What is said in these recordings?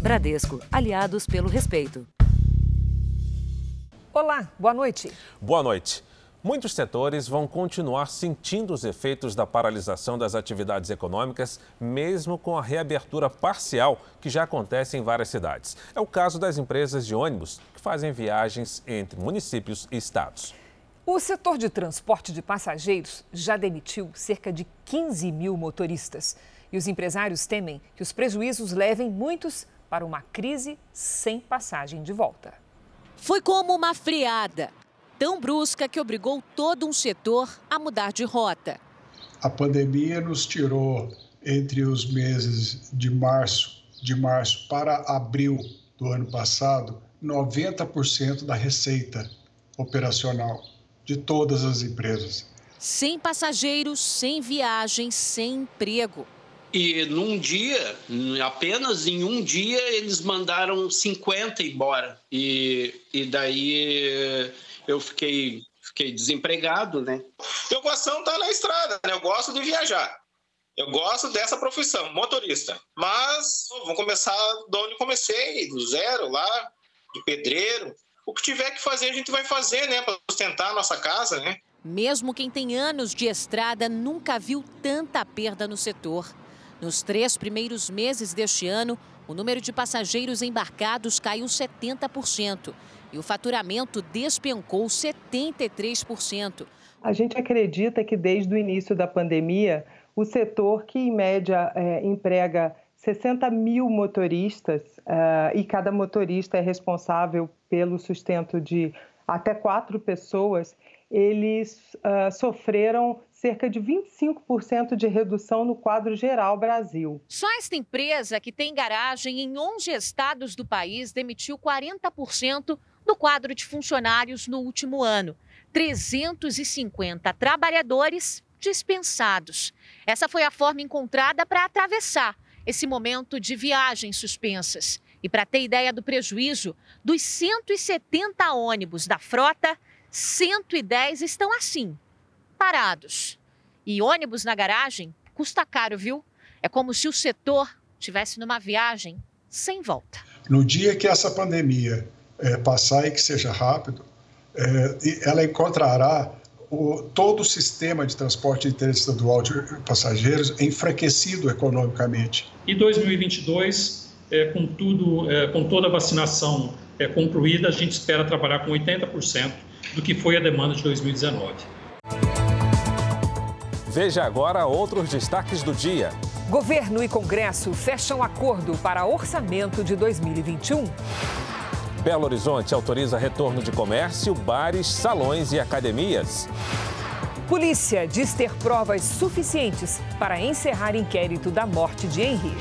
Bradesco, aliados pelo respeito. Olá, boa noite. Boa noite. Muitos setores vão continuar sentindo os efeitos da paralisação das atividades econômicas, mesmo com a reabertura parcial que já acontece em várias cidades. É o caso das empresas de ônibus que fazem viagens entre municípios e estados. O setor de transporte de passageiros já demitiu cerca de 15 mil motoristas. E os empresários temem que os prejuízos levem muitos para uma crise sem passagem de volta. Foi como uma friada tão brusca que obrigou todo um setor a mudar de rota. A pandemia nos tirou entre os meses de março, de março para abril do ano passado, 90% da receita operacional de todas as empresas. Sem passageiros, sem viagens, sem emprego. E num dia, apenas em um dia, eles mandaram 50 embora. E, e daí eu fiquei, fiquei desempregado, né? Meu coração está na estrada, né? Eu gosto de viajar. Eu gosto dessa profissão, motorista. Mas vamos começar de onde comecei, do zero lá, de pedreiro. O que tiver que fazer, a gente vai fazer, né? Para sustentar a nossa casa, né? Mesmo quem tem anos de estrada nunca viu tanta perda no setor. Nos três primeiros meses deste ano, o número de passageiros embarcados caiu 70% e o faturamento despencou 73%. A gente acredita que desde o início da pandemia, o setor que em média é, emprega 60 mil motoristas uh, e cada motorista é responsável pelo sustento de até quatro pessoas, eles uh, sofreram cerca de 25% de redução no quadro geral Brasil. Só esta empresa, que tem garagem em 11 estados do país, demitiu 40% do quadro de funcionários no último ano. 350 trabalhadores dispensados. Essa foi a forma encontrada para atravessar esse momento de viagens suspensas. E para ter ideia do prejuízo, dos 170 ônibus da frota, 110 estão assim, parados. E ônibus na garagem custa caro, viu? É como se o setor tivesse numa viagem sem volta. No dia que essa pandemia é, passar e que seja rápido, é, ela encontrará o, todo o sistema de transporte interestadual de passageiros enfraquecido economicamente. E 2022, é, com, tudo, é, com toda a vacinação é, concluída, a gente espera trabalhar com 80% do que foi a demanda de 2019. Veja agora outros destaques do dia. Governo e Congresso fecham acordo para orçamento de 2021. Belo Horizonte autoriza retorno de comércio, bares, salões e academias. Polícia diz ter provas suficientes para encerrar inquérito da morte de Henry.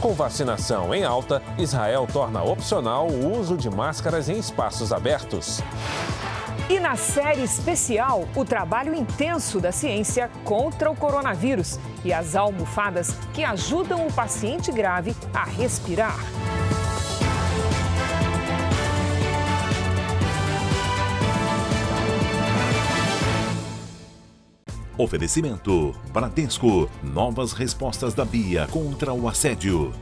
Com vacinação em alta, Israel torna opcional o uso de máscaras em espaços abertos. E na série especial, o trabalho intenso da ciência contra o coronavírus e as almofadas que ajudam o paciente grave a respirar. Oferecimento: Bradesco. Novas respostas da Bia contra o assédio.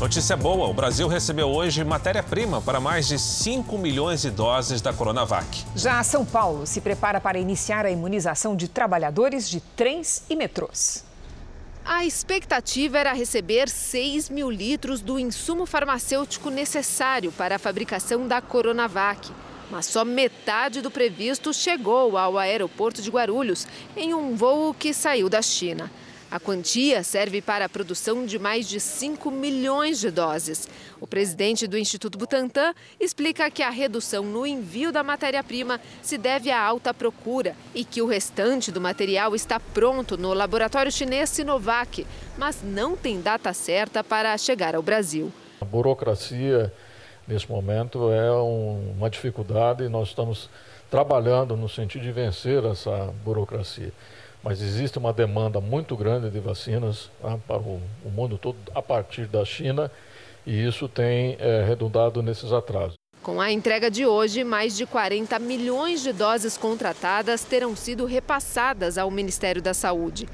Notícia boa: o Brasil recebeu hoje matéria-prima para mais de 5 milhões de doses da Coronavac. Já São Paulo se prepara para iniciar a imunização de trabalhadores de trens e metrôs. A expectativa era receber 6 mil litros do insumo farmacêutico necessário para a fabricação da Coronavac. Mas só metade do previsto chegou ao aeroporto de Guarulhos, em um voo que saiu da China. A quantia serve para a produção de mais de 5 milhões de doses. O presidente do Instituto Butantan explica que a redução no envio da matéria-prima se deve à alta procura e que o restante do material está pronto no laboratório chinês Sinovac, mas não tem data certa para chegar ao Brasil. A burocracia, nesse momento, é um, uma dificuldade e nós estamos trabalhando no sentido de vencer essa burocracia mas existe uma demanda muito grande de vacinas tá, para o, o, mundo todo a partir da China e isso tem é, redundado nesses atrasos. Com a entrega de hoje, mais de 40 milhões de doses contratadas terão sido repassadas ao Ministério da Saúde.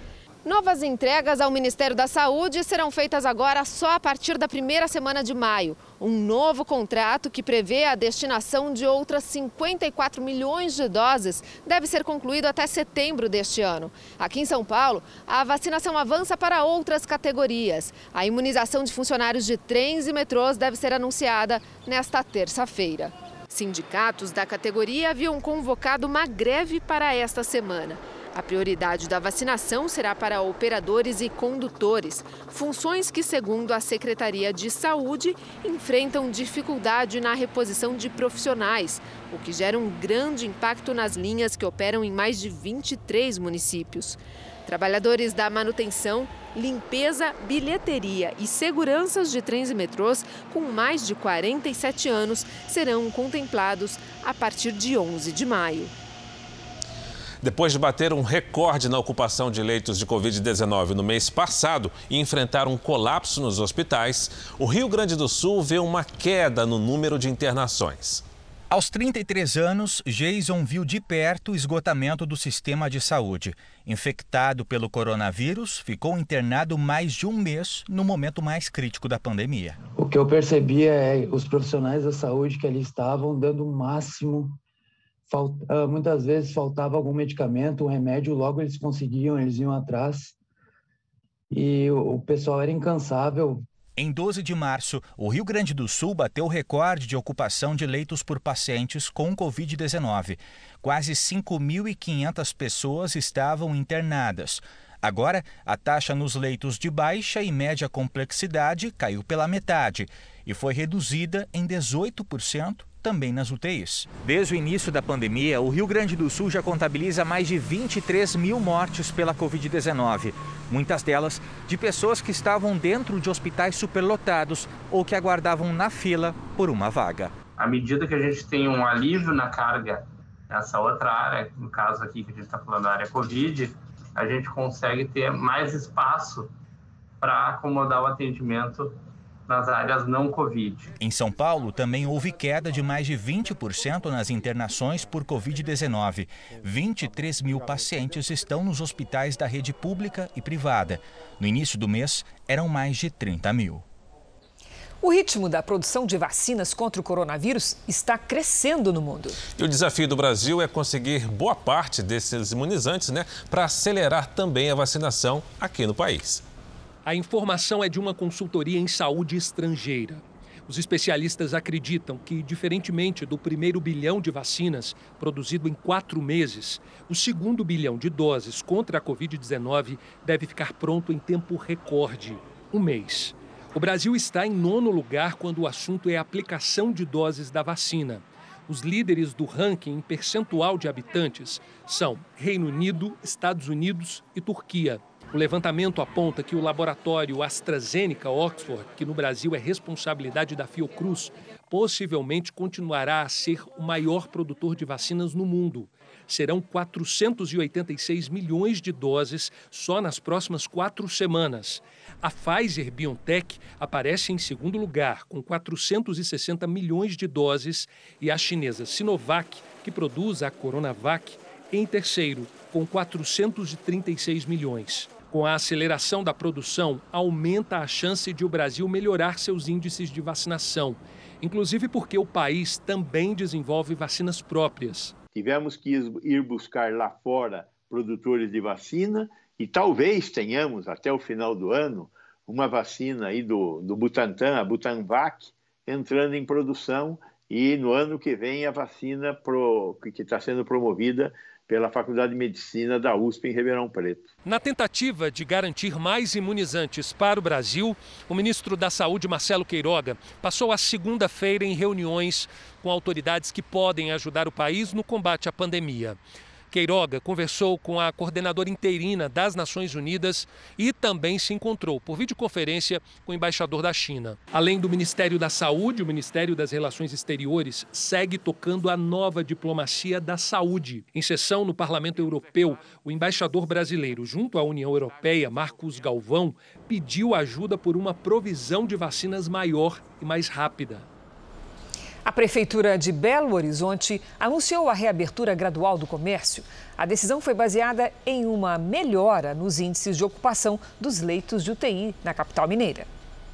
Novas entregas ao Ministério da Saúde serão feitas agora só a partir da primeira semana de maio. Um novo contrato que prevê a destinação de outras 54 milhões de doses deve ser concluído até setembro deste ano. Aqui em São Paulo, a vacinação avança para outras categorias. A imunização de funcionários de trens e metrôs deve ser anunciada nesta terça-feira. Sindicatos da categoria haviam convocado uma greve para esta semana. A prioridade da vacinação será para operadores e condutores, funções que, segundo a Secretaria de Saúde, enfrentam dificuldade na reposição de profissionais, o que gera um grande impacto nas linhas que operam em mais de 23 municípios. Trabalhadores da manutenção, limpeza, bilheteria e seguranças de trens e metrôs com mais de 47 anos serão contemplados a partir de 11 de maio. Depois de bater um recorde na ocupação de leitos de Covid-19 no mês passado e enfrentar um colapso nos hospitais, o Rio Grande do Sul vê uma queda no número de internações. Aos 33 anos, Jason viu de perto o esgotamento do sistema de saúde. Infectado pelo coronavírus, ficou internado mais de um mês no momento mais crítico da pandemia. O que eu percebia é os profissionais da saúde que ali estavam dando o máximo ah, muitas vezes faltava algum medicamento, um remédio, logo eles conseguiam, eles iam atrás. E o pessoal era incansável. Em 12 de março, o Rio Grande do Sul bateu o recorde de ocupação de leitos por pacientes com Covid-19. Quase 5.500 pessoas estavam internadas. Agora, a taxa nos leitos de baixa e média complexidade caiu pela metade e foi reduzida em 18% também nas UTIs. Desde o início da pandemia, o Rio Grande do Sul já contabiliza mais de 23 mil mortes pela Covid-19. Muitas delas de pessoas que estavam dentro de hospitais superlotados ou que aguardavam na fila por uma vaga. À medida que a gente tem um alívio na carga nessa outra área, no caso aqui que a gente está falando da área Covid, a gente consegue ter mais espaço para acomodar o atendimento nas áreas não Covid. Em São Paulo, também houve queda de mais de 20% nas internações por Covid-19. 23 mil pacientes estão nos hospitais da rede pública e privada. No início do mês, eram mais de 30 mil. O ritmo da produção de vacinas contra o coronavírus está crescendo no mundo. E o desafio do Brasil é conseguir boa parte desses imunizantes, né, para acelerar também a vacinação aqui no país. A informação é de uma consultoria em saúde estrangeira. Os especialistas acreditam que, diferentemente do primeiro bilhão de vacinas produzido em quatro meses, o segundo bilhão de doses contra a Covid-19 deve ficar pronto em tempo recorde um mês. O Brasil está em nono lugar quando o assunto é a aplicação de doses da vacina. Os líderes do ranking em percentual de habitantes são Reino Unido, Estados Unidos e Turquia. O levantamento aponta que o laboratório AstraZeneca Oxford, que no Brasil é responsabilidade da Fiocruz, possivelmente continuará a ser o maior produtor de vacinas no mundo. Serão 486 milhões de doses só nas próximas quatro semanas. A Pfizer BioNTech aparece em segundo lugar, com 460 milhões de doses, e a chinesa Sinovac, que produz a Coronavac, em terceiro, com 436 milhões. Com a aceleração da produção, aumenta a chance de o Brasil melhorar seus índices de vacinação, inclusive porque o país também desenvolve vacinas próprias. Tivemos que ir buscar lá fora produtores de vacina e talvez tenhamos até o final do ano uma vacina aí do, do Butantan, a Butanvac, entrando em produção e no ano que vem a vacina pro, que está sendo promovida pela Faculdade de Medicina da USP em Ribeirão Preto. Na tentativa de garantir mais imunizantes para o Brasil, o ministro da Saúde, Marcelo Queiroga, passou a segunda-feira em reuniões com autoridades que podem ajudar o país no combate à pandemia. Queiroga conversou com a coordenadora interina das Nações Unidas e também se encontrou por videoconferência com o embaixador da China. Além do Ministério da Saúde, o Ministério das Relações Exteriores segue tocando a nova diplomacia da saúde. Em sessão no Parlamento Europeu, o embaixador brasileiro junto à União Europeia, Marcos Galvão, pediu ajuda por uma provisão de vacinas maior e mais rápida. A Prefeitura de Belo Horizonte anunciou a reabertura gradual do comércio. A decisão foi baseada em uma melhora nos índices de ocupação dos leitos de UTI na capital mineira.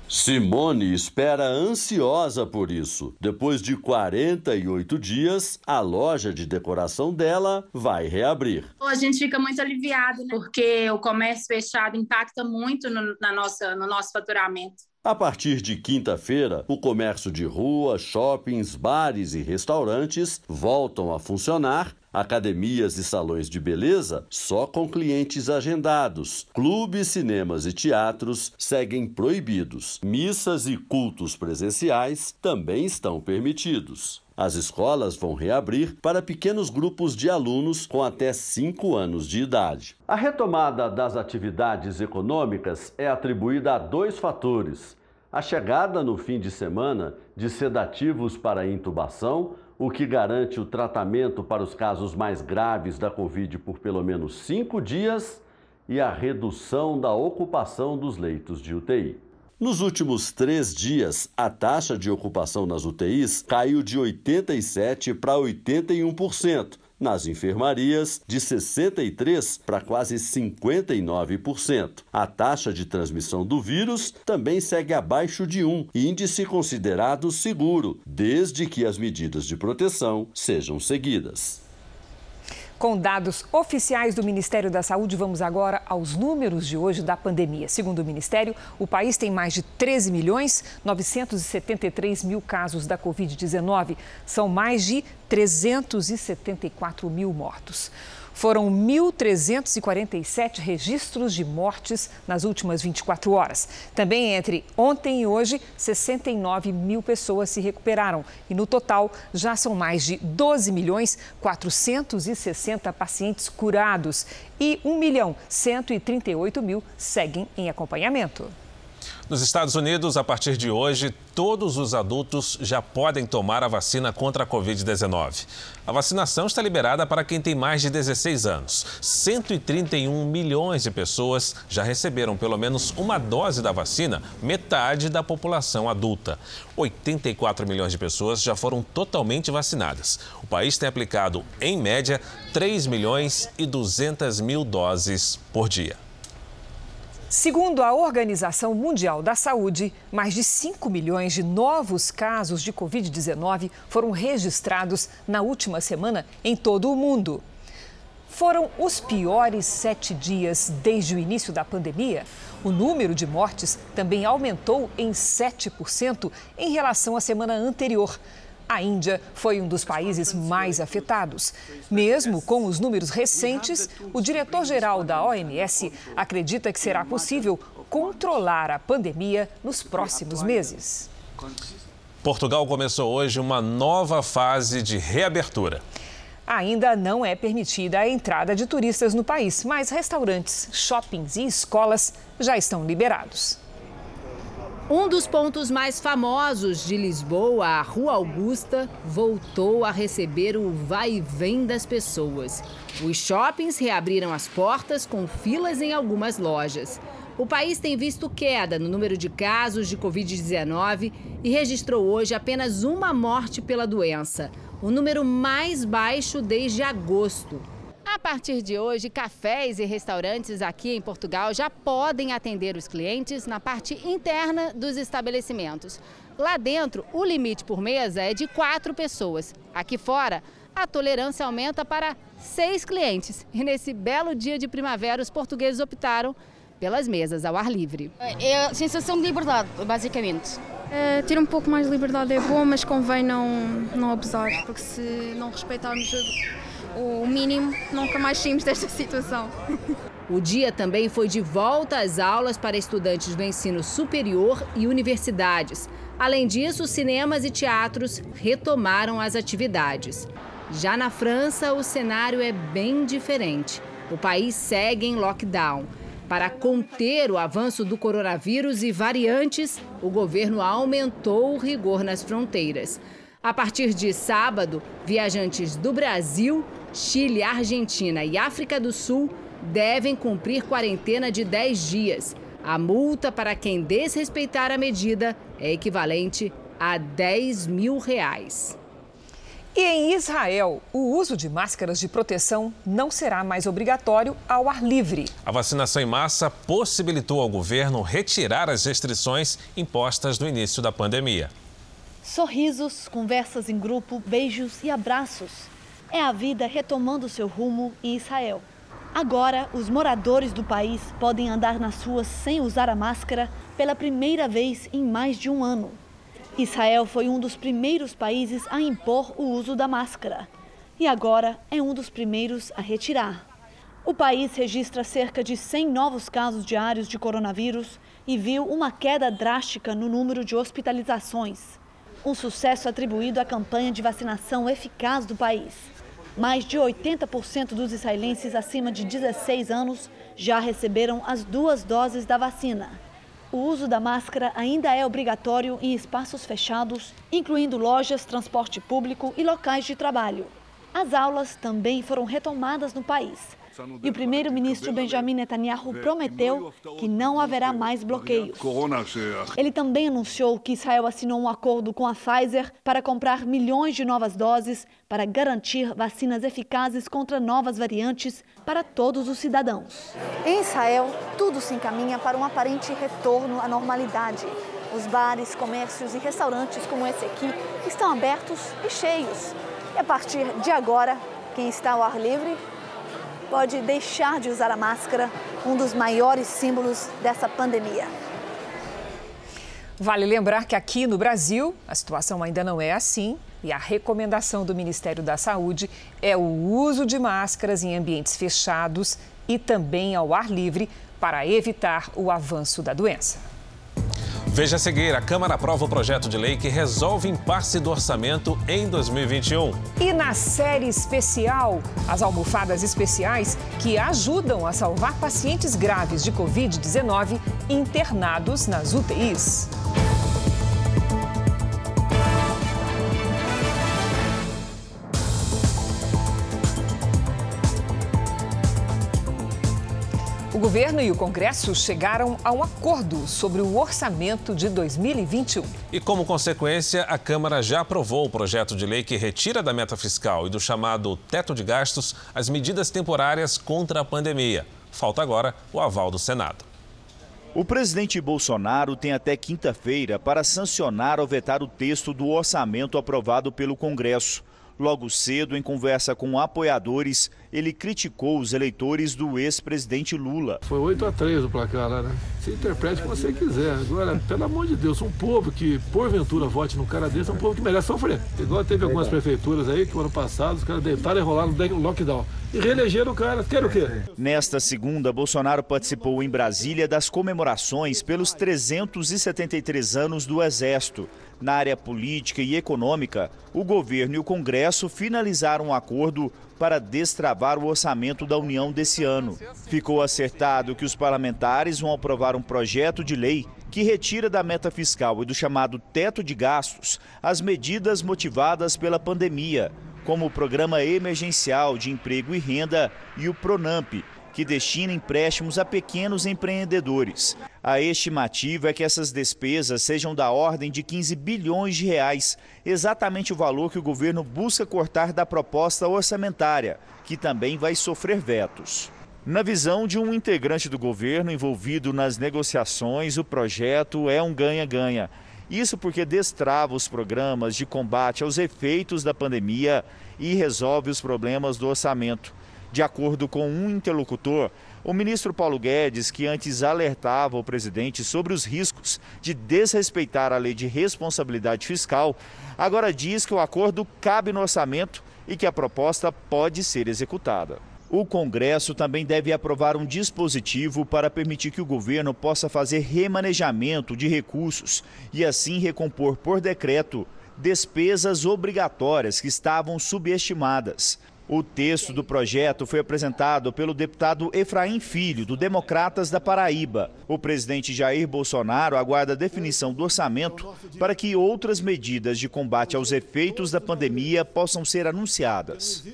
Simone espera ansiosa por isso. Depois de 48 dias, a loja de decoração dela vai reabrir. A gente fica muito aliviado, né? porque o comércio fechado impacta muito no, na nossa, no nosso faturamento. A partir de quinta-feira, o comércio de rua, shoppings, bares e restaurantes voltam a funcionar. Academias e salões de beleza só com clientes agendados. Clubes, cinemas e teatros seguem proibidos. Missas e cultos presenciais também estão permitidos. As escolas vão reabrir para pequenos grupos de alunos com até 5 anos de idade. A retomada das atividades econômicas é atribuída a dois fatores: a chegada no fim de semana de sedativos para intubação, o que garante o tratamento para os casos mais graves da Covid por pelo menos cinco dias, e a redução da ocupação dos leitos de UTI. Nos últimos três dias, a taxa de ocupação nas UTIs caiu de 87% para 81%. Nas enfermarias, de 63% para quase 59%. A taxa de transmissão do vírus também segue abaixo de 1, índice considerado seguro, desde que as medidas de proteção sejam seguidas. Com dados oficiais do Ministério da Saúde, vamos agora aos números de hoje da pandemia. Segundo o Ministério, o país tem mais de 13 milhões 973 mil casos da Covid-19. São mais de 374 mil mortos. Foram 1.347 registros de mortes nas últimas 24 horas. Também entre ontem e hoje, 69 mil pessoas se recuperaram. E no total, já são mais de 12 milhões 460 pacientes curados. E 1 milhão 138 mil seguem em acompanhamento. Nos Estados Unidos, a partir de hoje, todos os adultos já podem tomar a vacina contra a Covid-19. A vacinação está liberada para quem tem mais de 16 anos. 131 milhões de pessoas já receberam pelo menos uma dose da vacina, metade da população adulta. 84 milhões de pessoas já foram totalmente vacinadas. O país tem aplicado, em média, 3 milhões e 200 mil doses por dia. Segundo a Organização Mundial da Saúde, mais de 5 milhões de novos casos de Covid-19 foram registrados na última semana em todo o mundo. Foram os piores sete dias desde o início da pandemia. O número de mortes também aumentou em 7% em relação à semana anterior. A Índia foi um dos países mais afetados. Mesmo com os números recentes, o diretor-geral da OMS acredita que será possível controlar a pandemia nos próximos meses. Portugal começou hoje uma nova fase de reabertura. Ainda não é permitida a entrada de turistas no país, mas restaurantes, shoppings e escolas já estão liberados. Um dos pontos mais famosos de Lisboa, a Rua Augusta, voltou a receber o vai e vem das pessoas. Os shoppings reabriram as portas com filas em algumas lojas. O país tem visto queda no número de casos de Covid-19 e registrou hoje apenas uma morte pela doença, o número mais baixo desde agosto. A partir de hoje, cafés e restaurantes aqui em Portugal já podem atender os clientes na parte interna dos estabelecimentos. Lá dentro, o limite por mesa é de quatro pessoas. Aqui fora, a tolerância aumenta para seis clientes. E nesse belo dia de primavera, os portugueses optaram pelas mesas ao ar livre. É a sensação de liberdade, basicamente. É, ter um pouco mais de liberdade é bom, mas convém não, não abusar, porque se não respeitarmos o mínimo, nunca mais saímos desta situação. O dia também foi de volta às aulas para estudantes do ensino superior e universidades. Além disso, cinemas e teatros retomaram as atividades. Já na França, o cenário é bem diferente. O país segue em lockdown. Para conter o avanço do coronavírus e variantes, o governo aumentou o rigor nas fronteiras. A partir de sábado, viajantes do Brasil, Chile, Argentina e África do Sul devem cumprir quarentena de 10 dias. A multa para quem desrespeitar a medida é equivalente a 10 mil reais. E em Israel, o uso de máscaras de proteção não será mais obrigatório ao ar livre. A vacinação em massa possibilitou ao governo retirar as restrições impostas no início da pandemia. Sorrisos, conversas em grupo, beijos e abraços. É a vida retomando seu rumo em Israel. Agora, os moradores do país podem andar nas ruas sem usar a máscara pela primeira vez em mais de um ano. Israel foi um dos primeiros países a impor o uso da máscara e agora é um dos primeiros a retirar. O país registra cerca de 100 novos casos diários de coronavírus e viu uma queda drástica no número de hospitalizações. Um sucesso atribuído à campanha de vacinação eficaz do país. Mais de 80% dos israelenses acima de 16 anos já receberam as duas doses da vacina. O uso da máscara ainda é obrigatório em espaços fechados, incluindo lojas, transporte público e locais de trabalho. As aulas também foram retomadas no país. E o primeiro-ministro Benjamin Netanyahu prometeu que não haverá mais bloqueios. Ele também anunciou que Israel assinou um acordo com a Pfizer para comprar milhões de novas doses para garantir vacinas eficazes contra novas variantes para todos os cidadãos. Em Israel, tudo se encaminha para um aparente retorno à normalidade. Os bares, comércios e restaurantes como esse aqui estão abertos e cheios. E a partir de agora, quem está ao ar livre pode deixar de usar a máscara, um dos maiores símbolos dessa pandemia. Vale lembrar que aqui no Brasil a situação ainda não é assim e a recomendação do Ministério da Saúde é o uso de máscaras em ambientes fechados e também ao ar livre para evitar o avanço da doença. Veja a seguir: a Câmara aprova o projeto de lei que resolve impasse do orçamento em 2021. E na série especial, as almofadas especiais que ajudam a salvar pacientes graves de Covid-19 internados nas UTIs. Governo e o Congresso chegaram a um acordo sobre o orçamento de 2021. E como consequência, a Câmara já aprovou o projeto de lei que retira da meta fiscal e do chamado teto de gastos as medidas temporárias contra a pandemia. Falta agora o aval do Senado. O presidente Bolsonaro tem até quinta-feira para sancionar ou vetar o texto do orçamento aprovado pelo Congresso. Logo cedo, em conversa com apoiadores, ele criticou os eleitores do ex-presidente Lula. Foi 8 a 3 o placar lá, né? Você interprete como você quiser. Agora, pelo amor de Deus, um povo que porventura vote num cara desse é um povo que merece sofrer. Igual teve algumas prefeituras aí que, no ano passado, os caras deitaram e rolaram no lockdown. E reelegeram o cara. Quer o quê? Nesta segunda, Bolsonaro participou em Brasília das comemorações pelos 373 anos do Exército. Na área política e econômica, o governo e o Congresso finalizaram um acordo para destravar o orçamento da União desse ano. Ficou acertado que os parlamentares vão aprovar um projeto de lei que retira da meta fiscal e do chamado teto de gastos as medidas motivadas pela pandemia, como o Programa Emergencial de Emprego e Renda e o PRONAMP, que destina empréstimos a pequenos empreendedores. A estimativa é que essas despesas sejam da ordem de 15 bilhões de reais, exatamente o valor que o governo busca cortar da proposta orçamentária, que também vai sofrer vetos. Na visão de um integrante do governo envolvido nas negociações, o projeto é um ganha-ganha. Isso porque destrava os programas de combate aos efeitos da pandemia e resolve os problemas do orçamento. De acordo com um interlocutor, o ministro Paulo Guedes, que antes alertava o presidente sobre os riscos de desrespeitar a lei de responsabilidade fiscal, agora diz que o acordo cabe no orçamento e que a proposta pode ser executada. O Congresso também deve aprovar um dispositivo para permitir que o governo possa fazer remanejamento de recursos e assim recompor por decreto despesas obrigatórias que estavam subestimadas. O texto do projeto foi apresentado pelo deputado Efraim Filho, do Democratas da Paraíba. O presidente Jair Bolsonaro aguarda a definição do orçamento para que outras medidas de combate aos efeitos da pandemia possam ser anunciadas.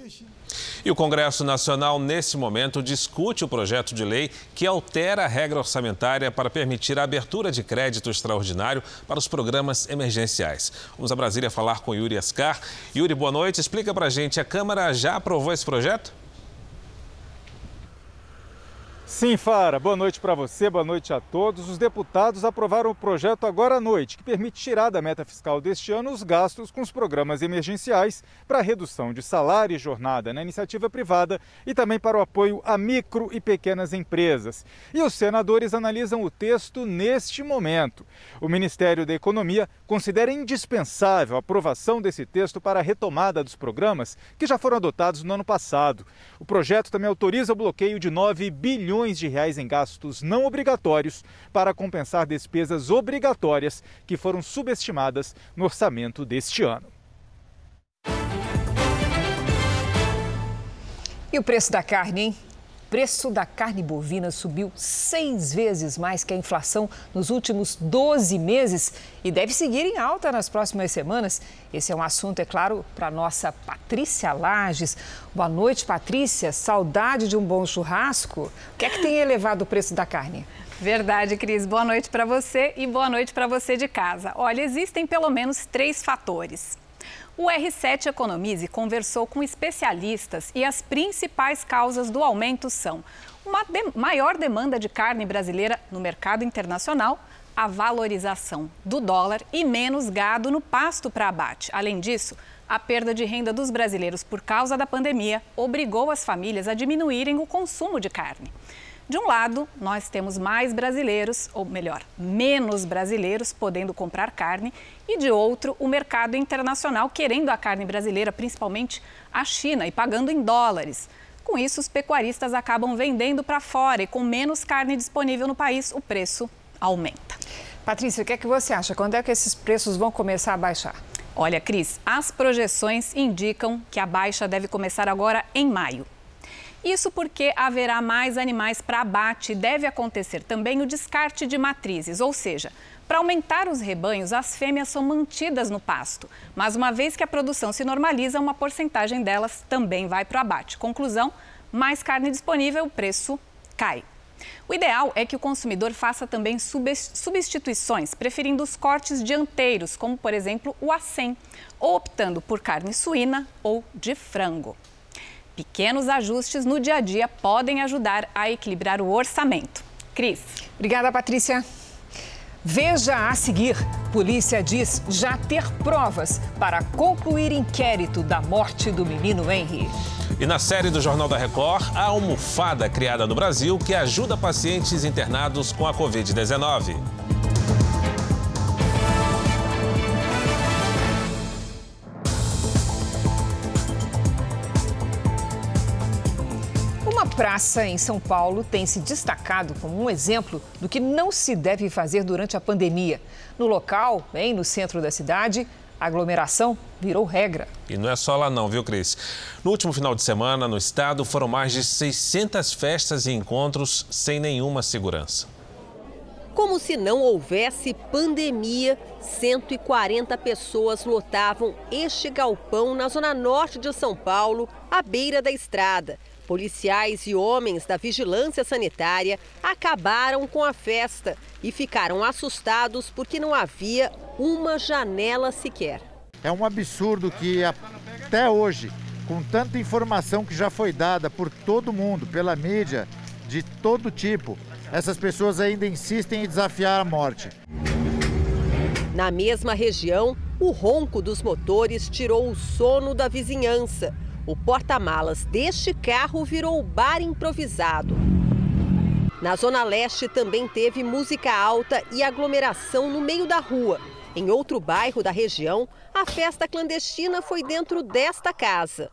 E o Congresso Nacional, nesse momento, discute o projeto de lei que altera a regra orçamentária para permitir a abertura de crédito extraordinário para os programas emergenciais. Vamos a Brasília falar com Yuri Ascar. Yuri, boa noite. Explica para a gente, a Câmara já aprovou esse projeto? Sim, Fara, boa noite para você, boa noite a todos. Os deputados aprovaram o projeto agora à noite, que permite tirar da meta fiscal deste ano os gastos com os programas emergenciais para redução de salário e jornada na iniciativa privada e também para o apoio a micro e pequenas empresas. E os senadores analisam o texto neste momento. O Ministério da Economia considera indispensável a aprovação desse texto para a retomada dos programas que já foram adotados no ano passado. O projeto também autoriza o bloqueio de 9 bilhões bilhões de reais em gastos não obrigatórios para compensar despesas obrigatórias que foram subestimadas no orçamento deste ano. E o preço da carne, hein? Preço da carne bovina subiu seis vezes mais que a inflação nos últimos 12 meses e deve seguir em alta nas próximas semanas. Esse é um assunto, é claro, para nossa Patrícia Lages. Boa noite, Patrícia. Saudade de um bom churrasco. O que é que tem elevado o preço da carne? Verdade, Cris. Boa noite para você e boa noite para você de casa. Olha, existem pelo menos três fatores. O R7 Economize conversou com especialistas e as principais causas do aumento são uma de maior demanda de carne brasileira no mercado internacional, a valorização do dólar e menos gado no pasto para abate. Além disso, a perda de renda dos brasileiros por causa da pandemia obrigou as famílias a diminuírem o consumo de carne. De um lado, nós temos mais brasileiros, ou melhor, menos brasileiros podendo comprar carne, e de outro, o mercado internacional querendo a carne brasileira, principalmente a China, e pagando em dólares. Com isso, os pecuaristas acabam vendendo para fora e com menos carne disponível no país, o preço aumenta. Patrícia, o que é que você acha? Quando é que esses preços vão começar a baixar? Olha, Cris, as projeções indicam que a baixa deve começar agora em maio. Isso porque haverá mais animais para abate e deve acontecer também o descarte de matrizes, ou seja, para aumentar os rebanhos, as fêmeas são mantidas no pasto, mas uma vez que a produção se normaliza, uma porcentagem delas também vai para o abate. Conclusão: mais carne disponível, o preço cai. O ideal é que o consumidor faça também substituições, preferindo os cortes dianteiros, como por exemplo o acém, ou optando por carne suína ou de frango. Pequenos ajustes no dia a dia podem ajudar a equilibrar o orçamento. Cris. Obrigada, Patrícia. Veja a seguir: polícia diz já ter provas para concluir inquérito da morte do menino Henry. E na série do Jornal da Record, a almofada criada no Brasil que ajuda pacientes internados com a Covid-19. Praça em São Paulo tem se destacado como um exemplo do que não se deve fazer durante a pandemia. No local, bem no centro da cidade, a aglomeração virou regra. E não é só lá não, viu, Cris? No último final de semana, no estado, foram mais de 600 festas e encontros sem nenhuma segurança. Como se não houvesse pandemia, 140 pessoas lotavam este galpão na zona norte de São Paulo, à beira da estrada. Policiais e homens da vigilância sanitária acabaram com a festa e ficaram assustados porque não havia uma janela sequer. É um absurdo que até hoje, com tanta informação que já foi dada por todo mundo, pela mídia, de todo tipo, essas pessoas ainda insistem em desafiar a morte. Na mesma região, o ronco dos motores tirou o sono da vizinhança. O porta-malas deste carro virou bar improvisado. Na Zona Leste também teve música alta e aglomeração no meio da rua. Em outro bairro da região, a festa clandestina foi dentro desta casa.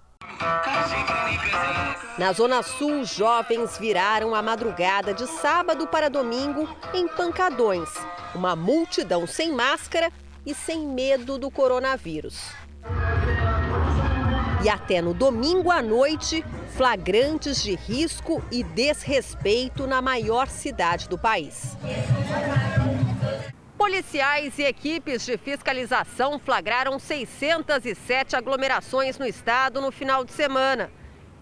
Na Zona Sul, jovens viraram a madrugada de sábado para domingo em pancadões. Uma multidão sem máscara e sem medo do coronavírus. E até no domingo à noite, flagrantes de risco e desrespeito na maior cidade do país. Policiais e equipes de fiscalização flagraram 607 aglomerações no estado no final de semana.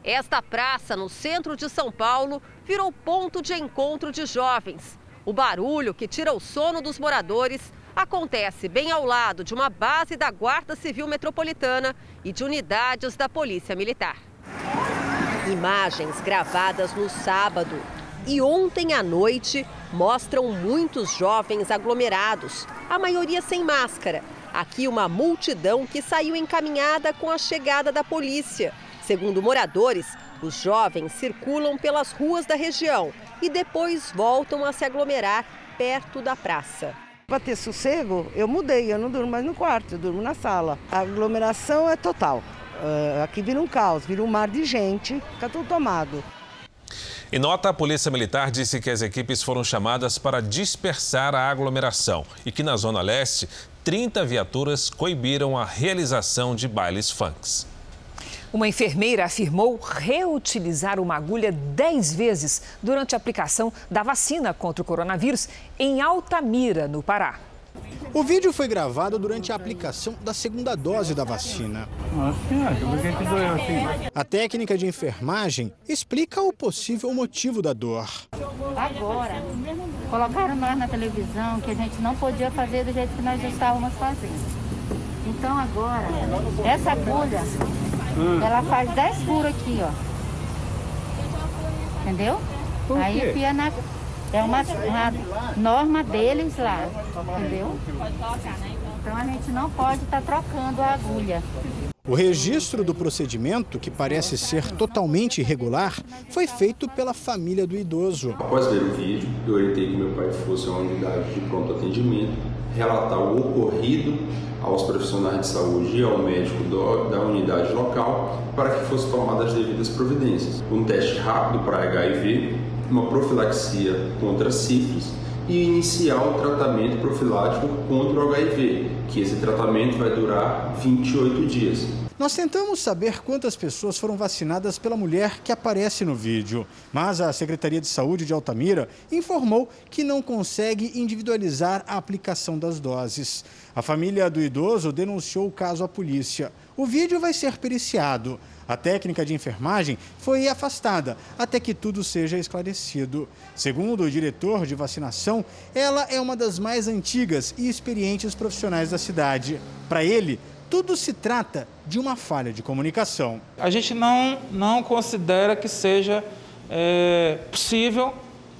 Esta praça, no centro de São Paulo, virou ponto de encontro de jovens. O barulho que tira o sono dos moradores acontece bem ao lado de uma base da Guarda Civil Metropolitana e de unidades da Polícia Militar. Imagens gravadas no sábado e ontem à noite mostram muitos jovens aglomerados, a maioria sem máscara. Aqui uma multidão que saiu encaminhada com a chegada da polícia. Segundo moradores, os jovens circulam pelas ruas da região e depois voltam a se aglomerar perto da praça. Para ter sossego, eu mudei, eu não durmo mais no quarto, eu durmo na sala. A aglomeração é total. Uh, aqui vira um caos, vira um mar de gente, fica tudo tomado. Em nota, a Polícia Militar disse que as equipes foram chamadas para dispersar a aglomeração e que na Zona Leste, 30 viaturas coibiram a realização de bailes funks. Uma enfermeira afirmou reutilizar uma agulha 10 vezes durante a aplicação da vacina contra o coronavírus em Altamira, no Pará. O vídeo foi gravado durante a aplicação da segunda dose da vacina. A técnica de enfermagem explica o possível motivo da dor. Agora, colocaram nós na televisão que a gente não podia fazer do jeito que nós estávamos fazendo. Então agora, essa agulha Hum. Ela faz 10 furos aqui, ó. Entendeu? Aí enfia na. É uma, uma norma deles lá. Entendeu? Então a gente não pode estar tá trocando a agulha. O registro do procedimento, que parece ser totalmente irregular, foi feito pela família do idoso. Após ver o vídeo, eu orientei que meu pai fosse a uma unidade de pronto atendimento, relatar o ocorrido aos profissionais de saúde e ao médico do, da unidade local para que fossem tomadas as devidas providências. Um teste rápido para HIV, uma profilaxia contra sífilis e iniciar o tratamento profilático contra o HIV, que esse tratamento vai durar 28 dias. Nós tentamos saber quantas pessoas foram vacinadas pela mulher que aparece no vídeo, mas a Secretaria de Saúde de Altamira informou que não consegue individualizar a aplicação das doses. A família do idoso denunciou o caso à polícia. O vídeo vai ser periciado. A técnica de enfermagem foi afastada até que tudo seja esclarecido. Segundo o diretor de vacinação, ela é uma das mais antigas e experientes profissionais da cidade. Para ele, tudo se trata de uma falha de comunicação. A gente não, não considera que seja é, possível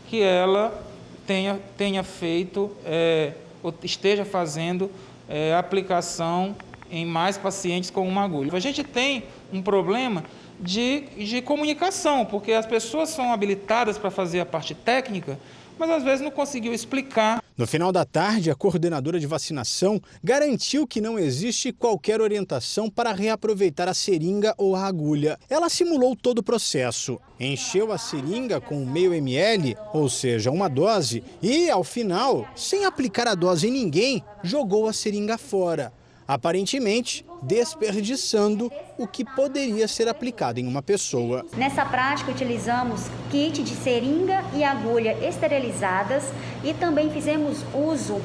que ela tenha, tenha feito, é, ou esteja fazendo é, aplicação em mais pacientes com uma agulha. A gente tem um problema de, de comunicação, porque as pessoas são habilitadas para fazer a parte técnica, mas às vezes não conseguiu explicar. No final da tarde, a coordenadora de vacinação garantiu que não existe qualquer orientação para reaproveitar a seringa ou a agulha. Ela simulou todo o processo, encheu a seringa com meio ml, ou seja, uma dose, e, ao final, sem aplicar a dose em ninguém, jogou a seringa fora aparentemente desperdiçando o que poderia ser aplicado em uma pessoa. Nessa prática, utilizamos kit de seringa e agulha esterilizadas e também fizemos uso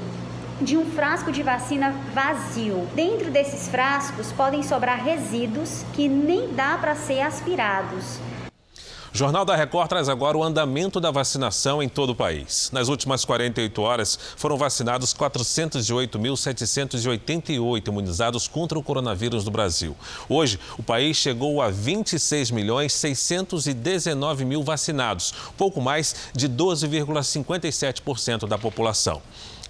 de um frasco de vacina vazio. Dentro desses frascos podem sobrar resíduos que nem dá para ser aspirados. Jornal da Record traz agora o andamento da vacinação em todo o país. Nas últimas 48 horas, foram vacinados 408.788 imunizados contra o coronavírus no Brasil. Hoje, o país chegou a 26 milhões 619 mil vacinados, pouco mais de 12,57% da população.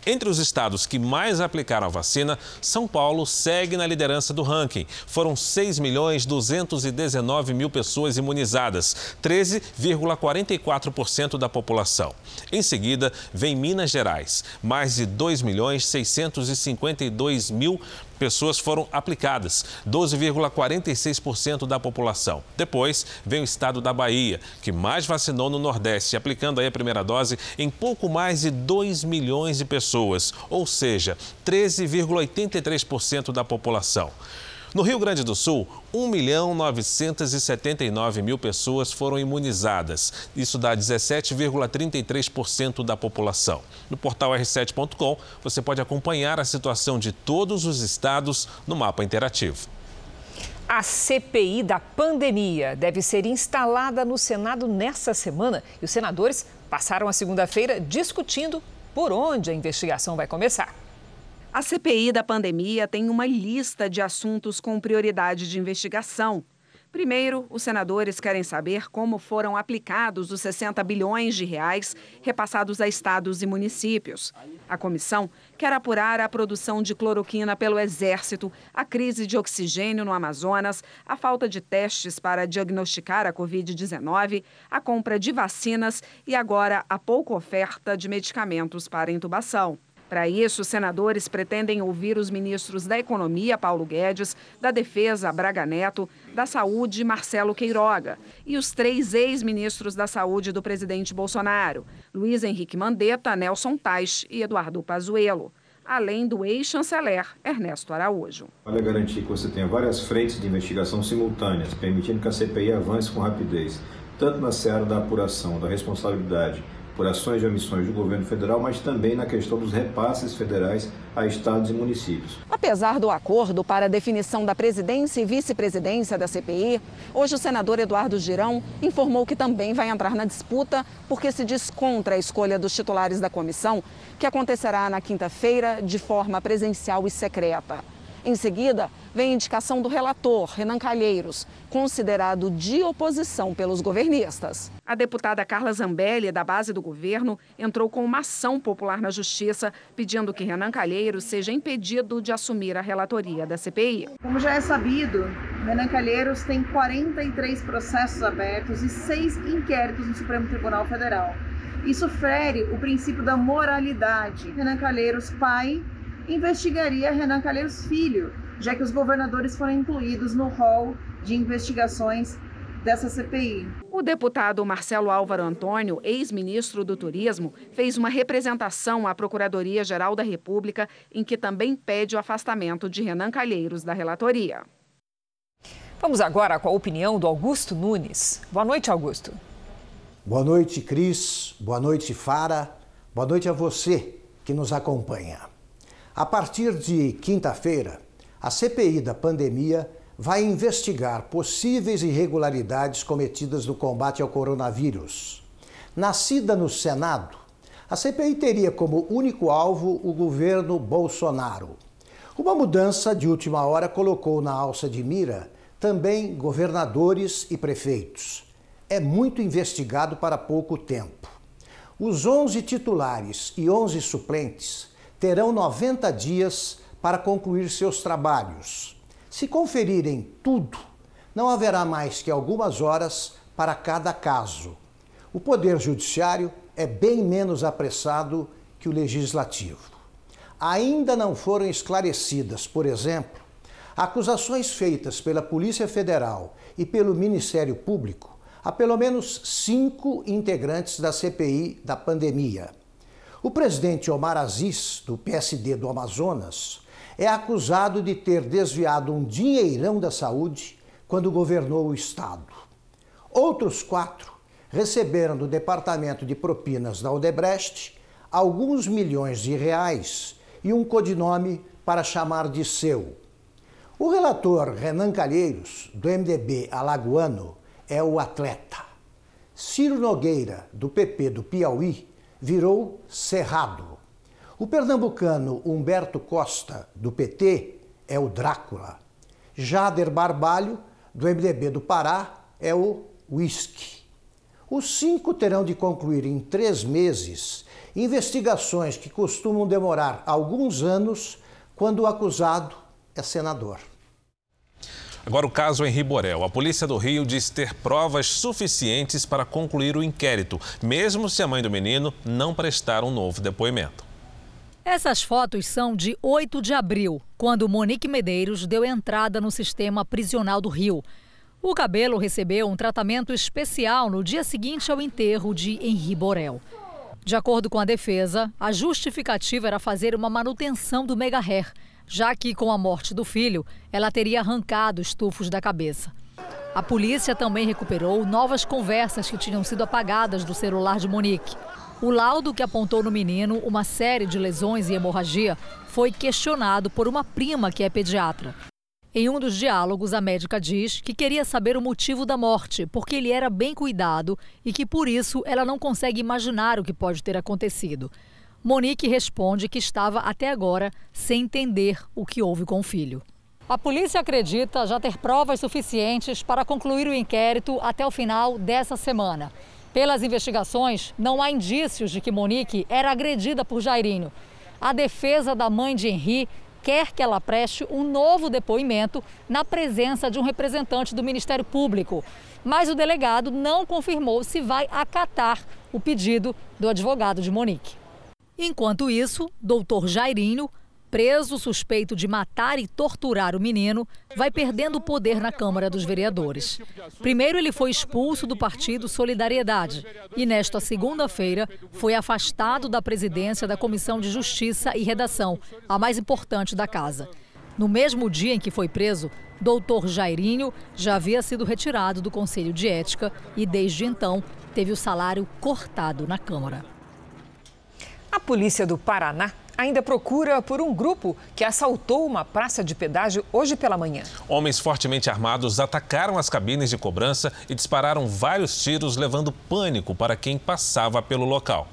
Entre os estados que mais aplicaram a vacina, São Paulo segue na liderança do ranking. Foram 6 milhões 219 mil pessoas imunizadas, 13,44% da população. Em seguida, vem Minas Gerais, mais de 2 milhões 652 mil pessoas foram aplicadas, 12,46% da população. Depois vem o estado da Bahia, que mais vacinou no Nordeste, aplicando aí a primeira dose em pouco mais de 2 milhões de pessoas, ou seja, 13,83% da população. No Rio Grande do Sul, 1 milhão 979 mil pessoas foram imunizadas. Isso dá 17,33% da população. No portal r7.com, você pode acompanhar a situação de todos os estados no mapa interativo. A CPI da pandemia deve ser instalada no Senado nesta semana e os senadores passaram a segunda-feira discutindo por onde a investigação vai começar. A CPI da pandemia tem uma lista de assuntos com prioridade de investigação. Primeiro, os senadores querem saber como foram aplicados os 60 bilhões de reais repassados a estados e municípios. A comissão quer apurar a produção de cloroquina pelo Exército, a crise de oxigênio no Amazonas, a falta de testes para diagnosticar a Covid-19, a compra de vacinas e agora a pouca oferta de medicamentos para intubação. Para isso, os senadores pretendem ouvir os ministros da Economia, Paulo Guedes, da Defesa, Braga Neto, da Saúde, Marcelo Queiroga, e os três ex-ministros da Saúde do presidente Bolsonaro, Luiz Henrique Mandetta, Nelson Tais e Eduardo Pazuello, além do ex-chanceler Ernesto Araújo. Vale garantir que você tenha várias frentes de investigação simultâneas, permitindo que a CPI avance com rapidez, tanto na seara da apuração da responsabilidade por ações e omissões do governo federal, mas também na questão dos repasses federais a estados e municípios. Apesar do acordo para a definição da presidência e vice-presidência da CPI, hoje o senador Eduardo Girão informou que também vai entrar na disputa porque se diz contra a escolha dos titulares da comissão, que acontecerá na quinta-feira de forma presencial e secreta. Em seguida, vem a indicação do relator, Renan Calheiros, considerado de oposição pelos governistas. A deputada Carla Zambelli, da base do governo, entrou com uma ação popular na Justiça, pedindo que Renan Calheiros seja impedido de assumir a relatoria da CPI. Como já é sabido, Renan Calheiros tem 43 processos abertos e seis inquéritos no Supremo Tribunal Federal. Isso fere o princípio da moralidade. Renan Calheiros, pai, investigaria Renan Calheiros Filho, já que os governadores foram incluídos no rol de investigações dessa CPI. O deputado Marcelo Álvaro Antônio, ex-ministro do Turismo, fez uma representação à Procuradoria-Geral da República em que também pede o afastamento de Renan Calheiros da relatoria. Vamos agora com a opinião do Augusto Nunes. Boa noite, Augusto. Boa noite, Cris. Boa noite, Fara. Boa noite a você que nos acompanha. A partir de quinta-feira, a CPI da pandemia vai investigar possíveis irregularidades cometidas no combate ao coronavírus. Nascida no Senado, a CPI teria como único alvo o governo Bolsonaro. Uma mudança de última hora colocou na alça de mira também governadores e prefeitos. É muito investigado para pouco tempo. Os 11 titulares e 11 suplentes terão 90 dias para concluir seus trabalhos. Se conferirem tudo, não haverá mais que algumas horas para cada caso. O Poder Judiciário é bem menos apressado que o Legislativo. Ainda não foram esclarecidas, por exemplo, acusações feitas pela Polícia Federal e pelo Ministério Público a pelo menos cinco integrantes da CPI da pandemia. O presidente Omar Aziz, do PSD do Amazonas, é acusado de ter desviado um dinheirão da saúde quando governou o estado. Outros quatro receberam do Departamento de Propinas da Odebrecht alguns milhões de reais e um codinome para chamar de seu. O relator Renan Calheiros, do MDB alagoano, é o atleta. Ciro Nogueira, do PP do Piauí, virou Cerrado. O pernambucano Humberto Costa, do PT, é o Drácula. Jader Barbalho, do MDB do Pará, é o Whisky. Os cinco terão de concluir em três meses investigações que costumam demorar alguns anos quando o acusado é senador. Agora o caso em Riborel. A polícia do Rio diz ter provas suficientes para concluir o inquérito, mesmo se a mãe do menino não prestar um novo depoimento. Essas fotos são de 8 de abril, quando Monique Medeiros deu entrada no sistema prisional do Rio. O cabelo recebeu um tratamento especial no dia seguinte ao enterro de Henri Borel. De acordo com a defesa, a justificativa era fazer uma manutenção do mega hair, já que com a morte do filho, ela teria arrancado os tufos da cabeça. A polícia também recuperou novas conversas que tinham sido apagadas do celular de Monique. O laudo que apontou no menino uma série de lesões e hemorragia foi questionado por uma prima que é pediatra. Em um dos diálogos, a médica diz que queria saber o motivo da morte, porque ele era bem cuidado e que por isso ela não consegue imaginar o que pode ter acontecido. Monique responde que estava até agora sem entender o que houve com o filho. A polícia acredita já ter provas suficientes para concluir o inquérito até o final dessa semana. Pelas investigações, não há indícios de que Monique era agredida por Jairinho. A defesa da mãe de Henri quer que ela preste um novo depoimento na presença de um representante do Ministério Público. Mas o delegado não confirmou se vai acatar o pedido do advogado de Monique. Enquanto isso, doutor Jairinho, preso suspeito de matar e torturar o menino, vai perdendo poder na Câmara dos Vereadores. Primeiro, ele foi expulso do partido Solidariedade e, nesta segunda-feira, foi afastado da presidência da Comissão de Justiça e Redação, a mais importante da casa. No mesmo dia em que foi preso, doutor Jairinho já havia sido retirado do Conselho de Ética e, desde então, teve o salário cortado na Câmara. A polícia do Paraná ainda procura por um grupo que assaltou uma praça de pedágio hoje pela manhã. Homens fortemente armados atacaram as cabines de cobrança e dispararam vários tiros, levando pânico para quem passava pelo local.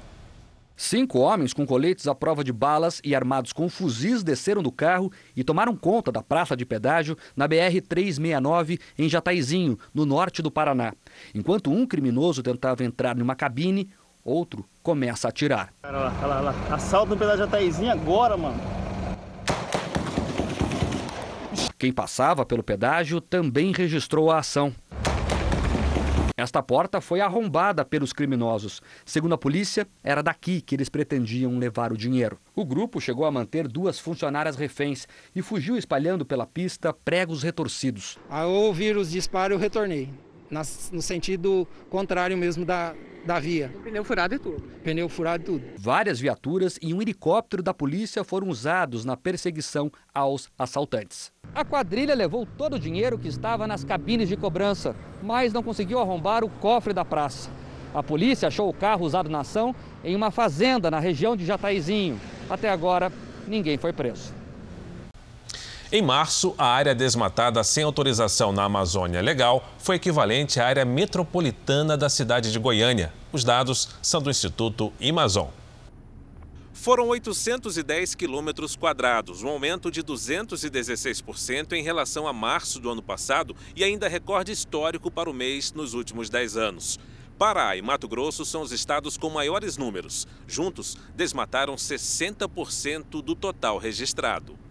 Cinco homens com coletes à prova de balas e armados com fuzis desceram do carro e tomaram conta da praça de pedágio na BR-369 em Jataizinho, no norte do Paraná. Enquanto um criminoso tentava entrar numa cabine, outro começa a atirar. Cara, lá, lá, lá. Assalto no pedaço de Ataizinho agora, mano. Quem passava pelo pedágio também registrou a ação. Esta porta foi arrombada pelos criminosos. Segundo a polícia, era daqui que eles pretendiam levar o dinheiro. O grupo chegou a manter duas funcionárias reféns e fugiu espalhando pela pista pregos retorcidos. Ao ouvir os disparos, eu retornei, no sentido contrário mesmo da, da via. Pneu furado e tudo. Pneu furado e tudo. Várias viaturas e um helicóptero da polícia foram usados na perseguição aos assaltantes. A quadrilha levou todo o dinheiro que estava nas cabines de cobrança, mas não conseguiu arrombar o cofre da praça. A polícia achou o carro usado na ação em uma fazenda na região de Jataizinho. Até agora, ninguém foi preso. Em março, a área desmatada sem autorização na Amazônia Legal foi equivalente à área metropolitana da cidade de Goiânia. Os dados são do Instituto Amazon. Foram 810 quilômetros quadrados, um aumento de 216% em relação a março do ano passado e ainda recorde histórico para o mês nos últimos 10 anos. Pará e Mato Grosso são os estados com maiores números. Juntos, desmataram 60% do total registrado.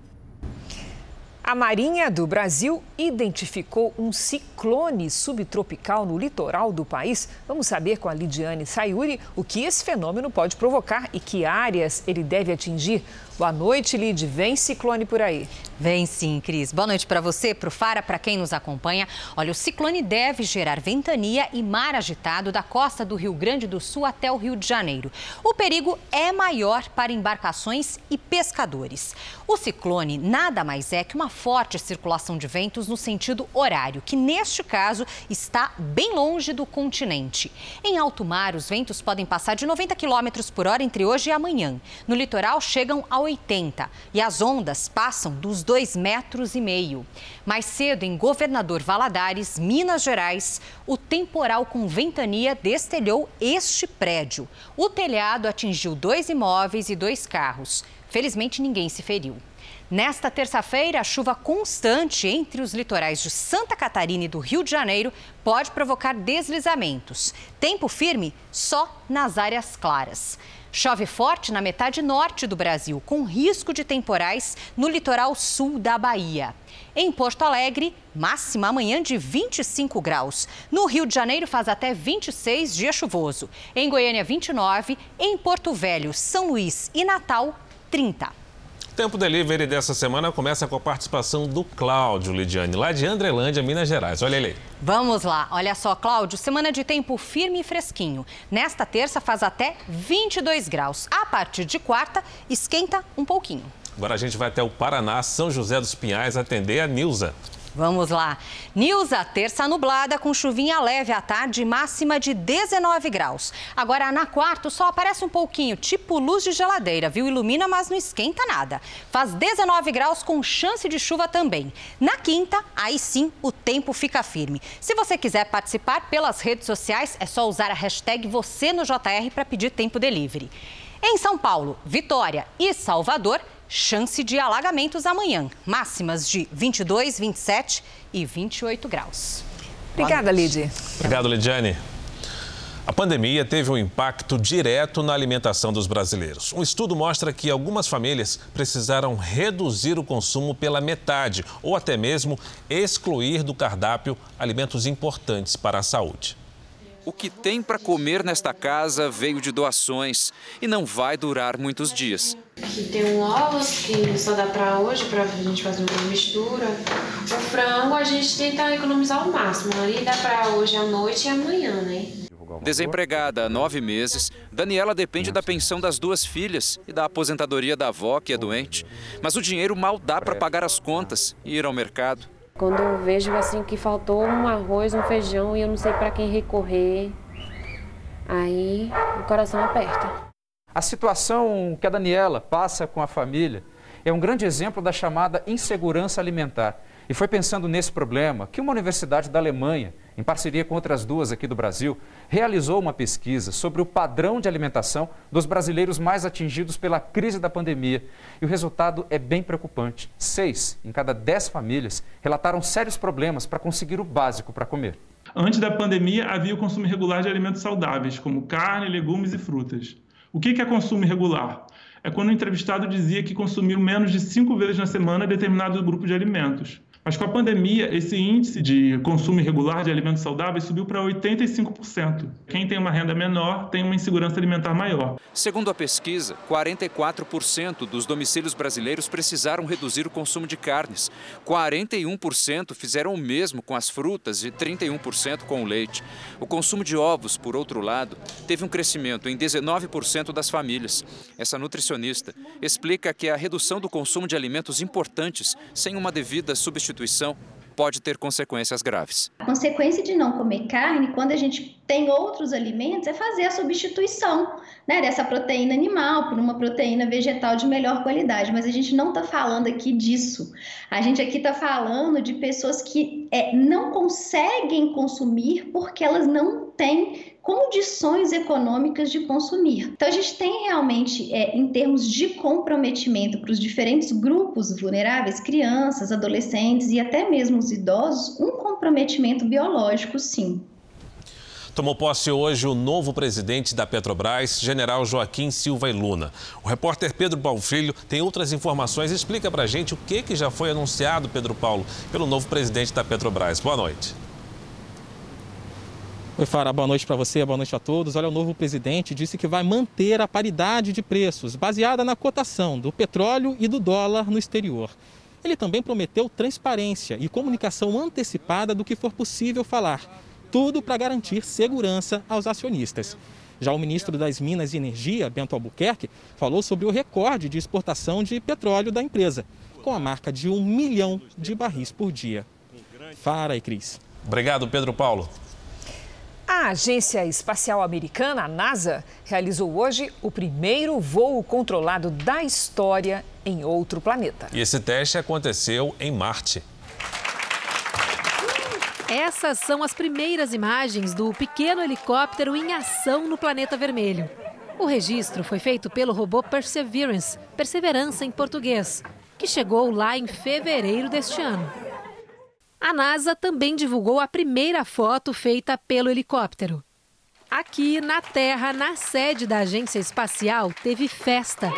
A Marinha do Brasil identificou um ciclone subtropical no litoral do país. Vamos saber com a Lidiane Sayuri o que esse fenômeno pode provocar e que áreas ele deve atingir. Boa noite, Lid. Vem ciclone por aí. Vem sim, Cris. Boa noite para você, para o Fara, para quem nos acompanha. Olha, o ciclone deve gerar ventania e mar agitado da costa do Rio Grande do Sul até o Rio de Janeiro. O perigo é maior para embarcações e pescadores. O ciclone nada mais é que uma forte circulação de ventos no sentido horário, que neste caso está bem longe do continente. Em alto mar, os ventos podem passar de 90 km por hora entre hoje e amanhã. No litoral, chegam ao 80 e as ondas passam dos 2 metros e meio. Mais cedo, em Governador Valadares, Minas Gerais, o temporal com ventania destelhou este prédio. O telhado atingiu dois imóveis e dois carros. Felizmente, ninguém se feriu. Nesta terça-feira, a chuva constante entre os litorais de Santa Catarina e do Rio de Janeiro pode provocar deslizamentos. Tempo firme só nas áreas claras. Chove forte na metade norte do Brasil, com risco de temporais no litoral sul da Bahia. Em Porto Alegre, máxima amanhã de 25 graus. No Rio de Janeiro faz até 26, dia chuvoso. Em Goiânia, 29. Em Porto Velho, São Luís e Natal, 30. Tempo Delivery dessa semana começa com a participação do Cláudio Lidiane, lá de Andrelândia, Minas Gerais. Olha ele. Vamos lá, olha só, Cláudio, semana de tempo firme e fresquinho. Nesta terça faz até 22 graus. A partir de quarta, esquenta um pouquinho. Agora a gente vai até o Paraná, São José dos Pinhais, atender a Nilza. Vamos lá. Nilza, terça nublada com chuvinha leve à tarde, máxima de 19 graus. Agora na quarta, sol aparece um pouquinho, tipo luz de geladeira, viu? Ilumina, mas não esquenta nada. Faz 19 graus com chance de chuva também. Na quinta, aí sim, o tempo fica firme. Se você quiser participar pelas redes sociais, é só usar a hashtag você no JR para pedir tempo delivery. Em São Paulo, Vitória e Salvador, chance de alagamentos amanhã. Máximas de 22, 27 e 28 graus. Obrigada, Lidy. Obrigado, Lidiane. A pandemia teve um impacto direto na alimentação dos brasileiros. Um estudo mostra que algumas famílias precisaram reduzir o consumo pela metade ou até mesmo excluir do cardápio alimentos importantes para a saúde. O que tem para comer nesta casa veio de doações e não vai durar muitos dias. Aqui tem um ovos que só dá para hoje, para a gente fazer uma mistura. O frango a gente tenta economizar ao máximo. Ali dá para hoje à noite e amanhã, né? Desempregada há nove meses, Daniela depende da pensão das duas filhas e da aposentadoria da avó, que é doente. Mas o dinheiro mal dá para pagar as contas e ir ao mercado. Quando eu vejo assim que faltou um arroz, um feijão e eu não sei para quem recorrer, aí o coração aperta. A situação que a Daniela passa com a família é um grande exemplo da chamada insegurança alimentar. E foi pensando nesse problema que uma universidade da Alemanha, em parceria com outras duas aqui do Brasil, realizou uma pesquisa sobre o padrão de alimentação dos brasileiros mais atingidos pela crise da pandemia. E o resultado é bem preocupante. Seis em cada dez famílias relataram sérios problemas para conseguir o básico para comer. Antes da pandemia, havia o consumo irregular de alimentos saudáveis, como carne, legumes e frutas. O que é consumo irregular? É quando o entrevistado dizia que consumiu menos de cinco vezes na semana determinado grupo de alimentos. Mas com a pandemia, esse índice de consumo irregular de alimentos saudáveis subiu para 85%. Quem tem uma renda menor tem uma insegurança alimentar maior. Segundo a pesquisa, 44% dos domicílios brasileiros precisaram reduzir o consumo de carnes. 41% fizeram o mesmo com as frutas e 31% com o leite. O consumo de ovos, por outro lado, teve um crescimento em 19% das famílias. Essa nutricionista explica que a redução do consumo de alimentos importantes sem uma devida substituição pode ter consequências graves. A consequência de não comer carne, quando a gente tem outros alimentos, é fazer a substituição né, dessa proteína animal por uma proteína vegetal de melhor qualidade. Mas a gente não está falando aqui disso. A gente aqui está falando de pessoas que é, não conseguem consumir porque elas não têm condições econômicas de consumir. Então, a gente tem realmente, é, em termos de comprometimento para os diferentes grupos vulneráveis, crianças, adolescentes e até mesmo os idosos, um comprometimento biológico, sim. Tomou posse hoje o novo presidente da Petrobras, general Joaquim Silva e Luna. O repórter Pedro Paulo Filho tem outras informações. Explica para gente o que, que já foi anunciado, Pedro Paulo, pelo novo presidente da Petrobras. Boa noite. Oi, Fara, boa noite para você, boa noite a todos. Olha, o novo presidente disse que vai manter a paridade de preços, baseada na cotação do petróleo e do dólar no exterior. Ele também prometeu transparência e comunicação antecipada do que for possível falar, tudo para garantir segurança aos acionistas. Já o ministro das Minas e Energia, Bento Albuquerque, falou sobre o recorde de exportação de petróleo da empresa, com a marca de um milhão de barris por dia. Fara e Cris. Obrigado, Pedro Paulo. A Agência Espacial Americana, a NASA, realizou hoje o primeiro voo controlado da história em outro planeta. E esse teste aconteceu em Marte. Essas são as primeiras imagens do pequeno helicóptero em ação no planeta vermelho. O registro foi feito pelo robô Perseverance, Perseverança em português, que chegou lá em fevereiro deste ano. A NASA também divulgou a primeira foto feita pelo helicóptero. Aqui na Terra, na sede da agência espacial, teve festa.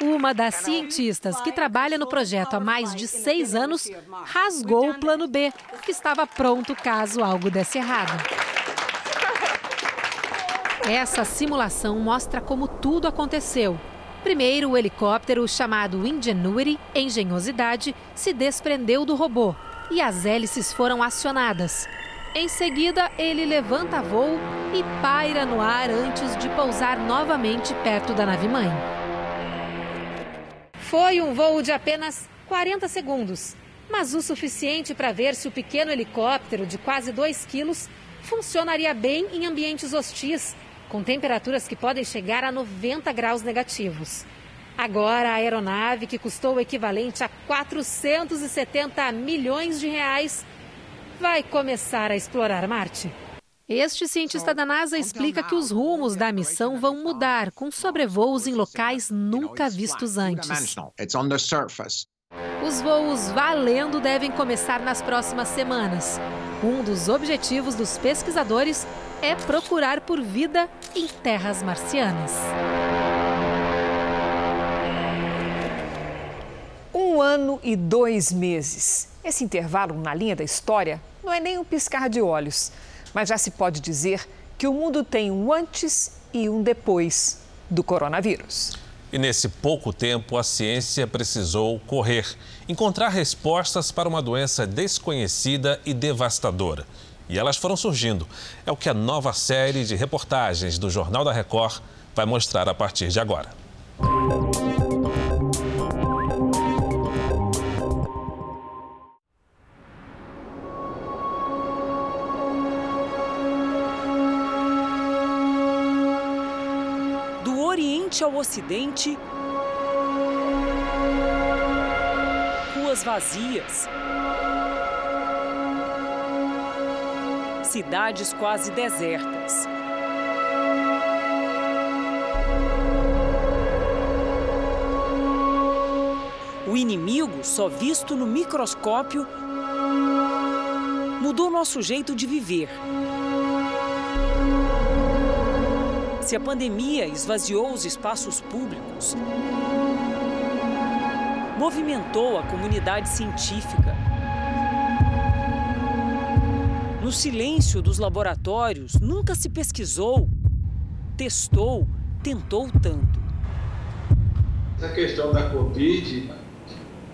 Uma das cientistas que trabalha no projeto há mais de seis anos rasgou o plano B, que estava pronto caso algo desse errado. Essa simulação mostra como tudo aconteceu Primeiro, o helicóptero chamado Ingenuity, Engenhosidade, se desprendeu do robô e as hélices foram acionadas. Em seguida, ele levanta voo e paira no ar antes de pousar novamente perto da nave-mãe. Foi um voo de apenas 40 segundos, mas o suficiente para ver se o pequeno helicóptero de quase 2 quilos funcionaria bem em ambientes hostis, com temperaturas que podem chegar a 90 graus negativos. Agora, a aeronave, que custou o equivalente a 470 milhões de reais, vai começar a explorar Marte. Este cientista da NASA explica que os rumos da missão vão mudar com sobrevoos em locais nunca vistos antes. Os voos valendo devem começar nas próximas semanas. Um dos objetivos dos pesquisadores é procurar por vida em terras marcianas. Um ano e dois meses. Esse intervalo na linha da história não é nem um piscar de olhos, mas já se pode dizer que o mundo tem um antes e um depois do coronavírus. E nesse pouco tempo, a ciência precisou correr, encontrar respostas para uma doença desconhecida e devastadora. E elas foram surgindo. É o que a nova série de reportagens do Jornal da Record vai mostrar a partir de agora. Oriente ao Ocidente, ruas vazias, cidades quase desertas. O inimigo, só visto no microscópio, mudou nosso jeito de viver. Se a pandemia esvaziou os espaços públicos, movimentou a comunidade científica. No silêncio dos laboratórios, nunca se pesquisou, testou, tentou tanto. A questão da Covid,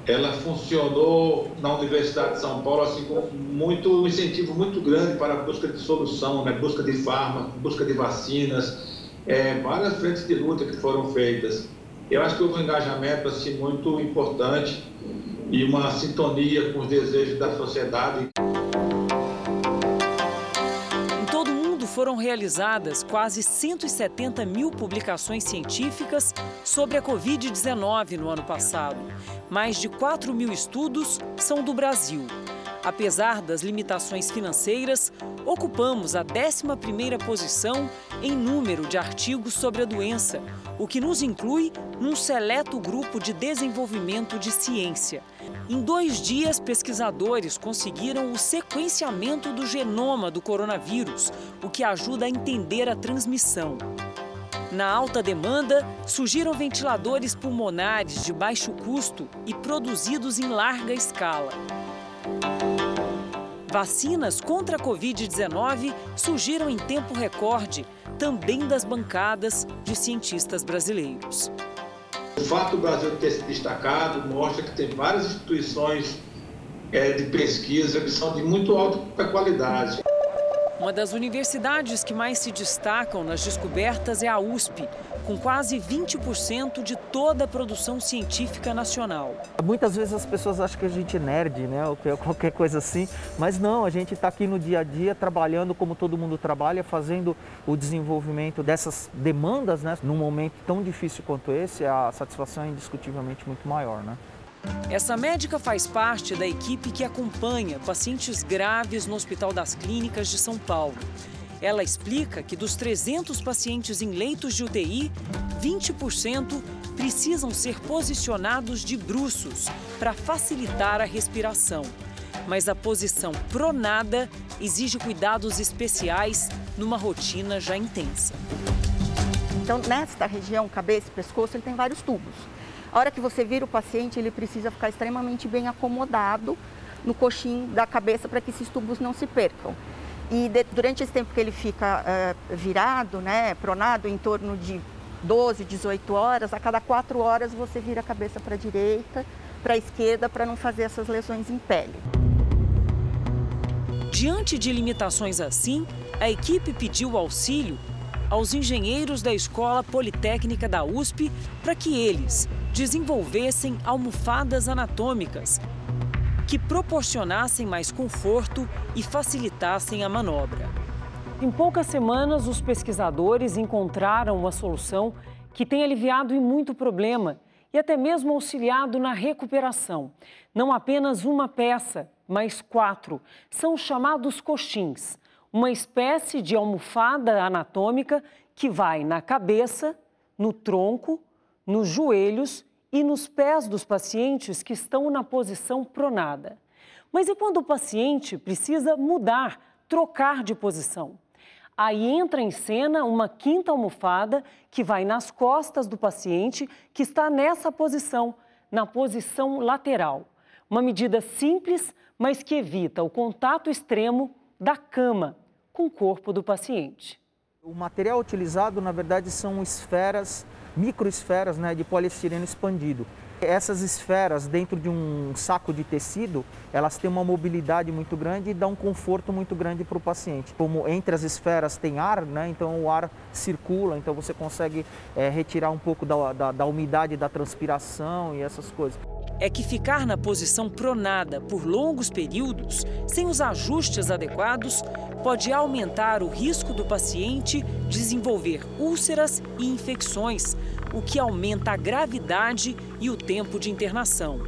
ela funcionou na Universidade de São Paulo assim com muito um incentivo muito grande para a busca de solução, né? busca de fármacos, busca de vacinas, é, várias frentes de luta que foram feitas. Eu acho que houve um engajamento assim, muito importante e uma sintonia com os desejos da sociedade. Foram realizadas quase 170 mil publicações científicas sobre a Covid-19 no ano passado. Mais de 4 mil estudos são do Brasil. Apesar das limitações financeiras, ocupamos a 11ª posição em número de artigos sobre a doença, o que nos inclui num seleto grupo de desenvolvimento de ciência. Em dois dias, pesquisadores conseguiram o sequenciamento do genoma do coronavírus, o que ajuda a entender a transmissão. Na alta demanda, surgiram ventiladores pulmonares de baixo custo e produzidos em larga escala. Vacinas contra a Covid-19 surgiram em tempo recorde, também das bancadas de cientistas brasileiros. O fato do Brasil ter se destacado mostra que tem várias instituições é, de pesquisa que são de muito alta qualidade. Uma das universidades que mais se destacam nas descobertas é a USP, com quase 20% de toda a produção científica nacional. Muitas vezes as pessoas acham que a gente é nerd, né, ou é qualquer coisa assim, mas não, a gente está aqui no dia a dia trabalhando como todo mundo trabalha, fazendo o desenvolvimento dessas demandas, né, num momento tão difícil quanto esse, a satisfação é indiscutivelmente muito maior, né. Essa médica faz parte da equipe que acompanha pacientes graves no Hospital das Clínicas de São Paulo. Ela explica que dos 300 pacientes em leitos de UTI, 20% precisam ser posicionados de bruços para facilitar a respiração. Mas a posição pronada exige cuidados especiais numa rotina já intensa. Então, nesta região, cabeça e pescoço, ele tem vários tubos. A hora que você vira o paciente, ele precisa ficar extremamente bem acomodado no coxim da cabeça para que esses tubos não se percam. E de, durante esse tempo que ele fica uh, virado, né, pronado, em torno de 12, 18 horas, a cada 4 horas você vira a cabeça para a direita, para a esquerda, para não fazer essas lesões em pele. Diante de limitações assim, a equipe pediu auxílio aos engenheiros da Escola Politécnica da USP para que eles, desenvolvessem almofadas anatômicas que proporcionassem mais conforto e facilitassem a manobra. Em poucas semanas, os pesquisadores encontraram uma solução que tem aliviado em muito problema e até mesmo auxiliado na recuperação. Não apenas uma peça, mas quatro. São chamados coxins, uma espécie de almofada anatômica que vai na cabeça, no tronco, nos joelhos e nos pés dos pacientes que estão na posição pronada. Mas e quando o paciente precisa mudar, trocar de posição? Aí entra em cena uma quinta almofada que vai nas costas do paciente que está nessa posição, na posição lateral. Uma medida simples, mas que evita o contato extremo da cama com o corpo do paciente. O material utilizado, na verdade, são esferas, microesferas né, de poliestireno expandido. Essas esferas dentro de um saco de tecido, elas têm uma mobilidade muito grande e dão um conforto muito grande para o paciente. Como entre as esferas tem ar, né, então o ar circula, então você consegue é, retirar um pouco da, da, da umidade da transpiração e essas coisas é que ficar na posição pronada por longos períodos, sem os ajustes adequados, pode aumentar o risco do paciente desenvolver úlceras e infecções, o que aumenta a gravidade e o tempo de internação.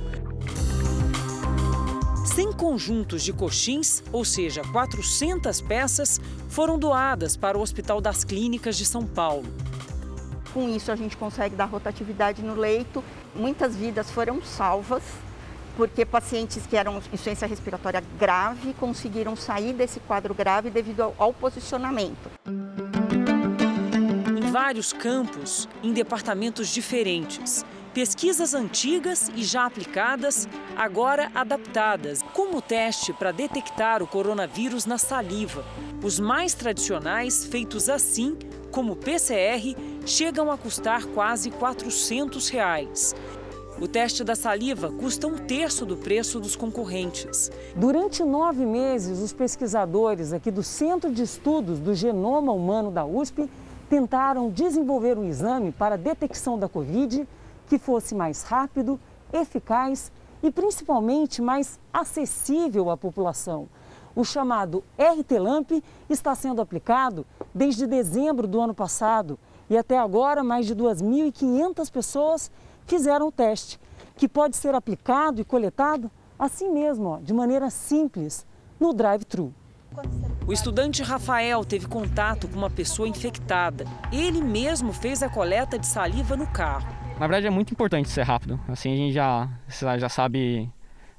100 conjuntos de coxins, ou seja, 400 peças, foram doadas para o Hospital das Clínicas de São Paulo. Com isso, a gente consegue dar rotatividade no leito. Muitas vidas foram salvas, porque pacientes que eram insuficiência respiratória grave conseguiram sair desse quadro grave devido ao, ao posicionamento vários campos, em departamentos diferentes. Pesquisas antigas e já aplicadas, agora adaptadas, como o teste para detectar o coronavírus na saliva. Os mais tradicionais, feitos assim, como PCR, chegam a custar quase 400 reais. O teste da saliva custa um terço do preço dos concorrentes. Durante nove meses, os pesquisadores aqui do Centro de Estudos do Genoma Humano da USP tentaram desenvolver um exame para detecção da Covid que fosse mais rápido, eficaz e principalmente mais acessível à população. O chamado RT-LAMP está sendo aplicado desde dezembro do ano passado e até agora mais de 2.500 pessoas fizeram o teste, que pode ser aplicado e coletado assim mesmo, ó, de maneira simples, no drive-thru. O estudante Rafael teve contato com uma pessoa infectada. Ele mesmo fez a coleta de saliva no carro. Na verdade é muito importante ser rápido. Assim a gente já, já sabe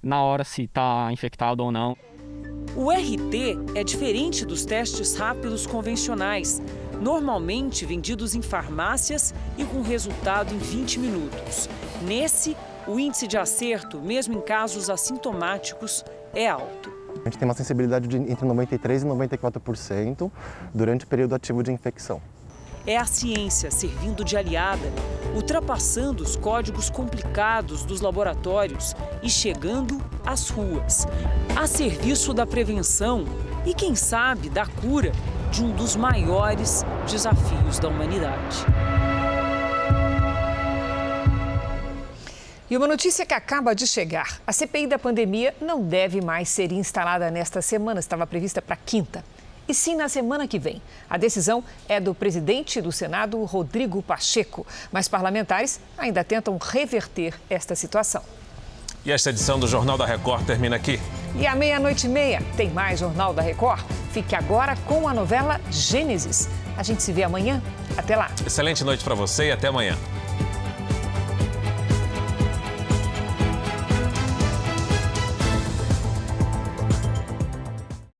na hora se está infectado ou não. O RT é diferente dos testes rápidos convencionais, normalmente vendidos em farmácias e com resultado em 20 minutos. Nesse, o índice de acerto, mesmo em casos assintomáticos, é alto. A gente tem uma sensibilidade de entre 93% e 94% durante o período ativo de infecção. É a ciência servindo de aliada, ultrapassando os códigos complicados dos laboratórios e chegando às ruas, a serviço da prevenção e, quem sabe, da cura de um dos maiores desafios da humanidade. E uma notícia que acaba de chegar: a CPI da pandemia não deve mais ser instalada nesta semana, estava prevista para quinta. E sim na semana que vem. A decisão é do presidente do Senado, Rodrigo Pacheco, mas parlamentares ainda tentam reverter esta situação. E esta edição do Jornal da Record termina aqui. E à meia-noite e meia tem mais Jornal da Record. Fique agora com a novela Gênesis. A gente se vê amanhã. Até lá. Excelente noite para você e até amanhã.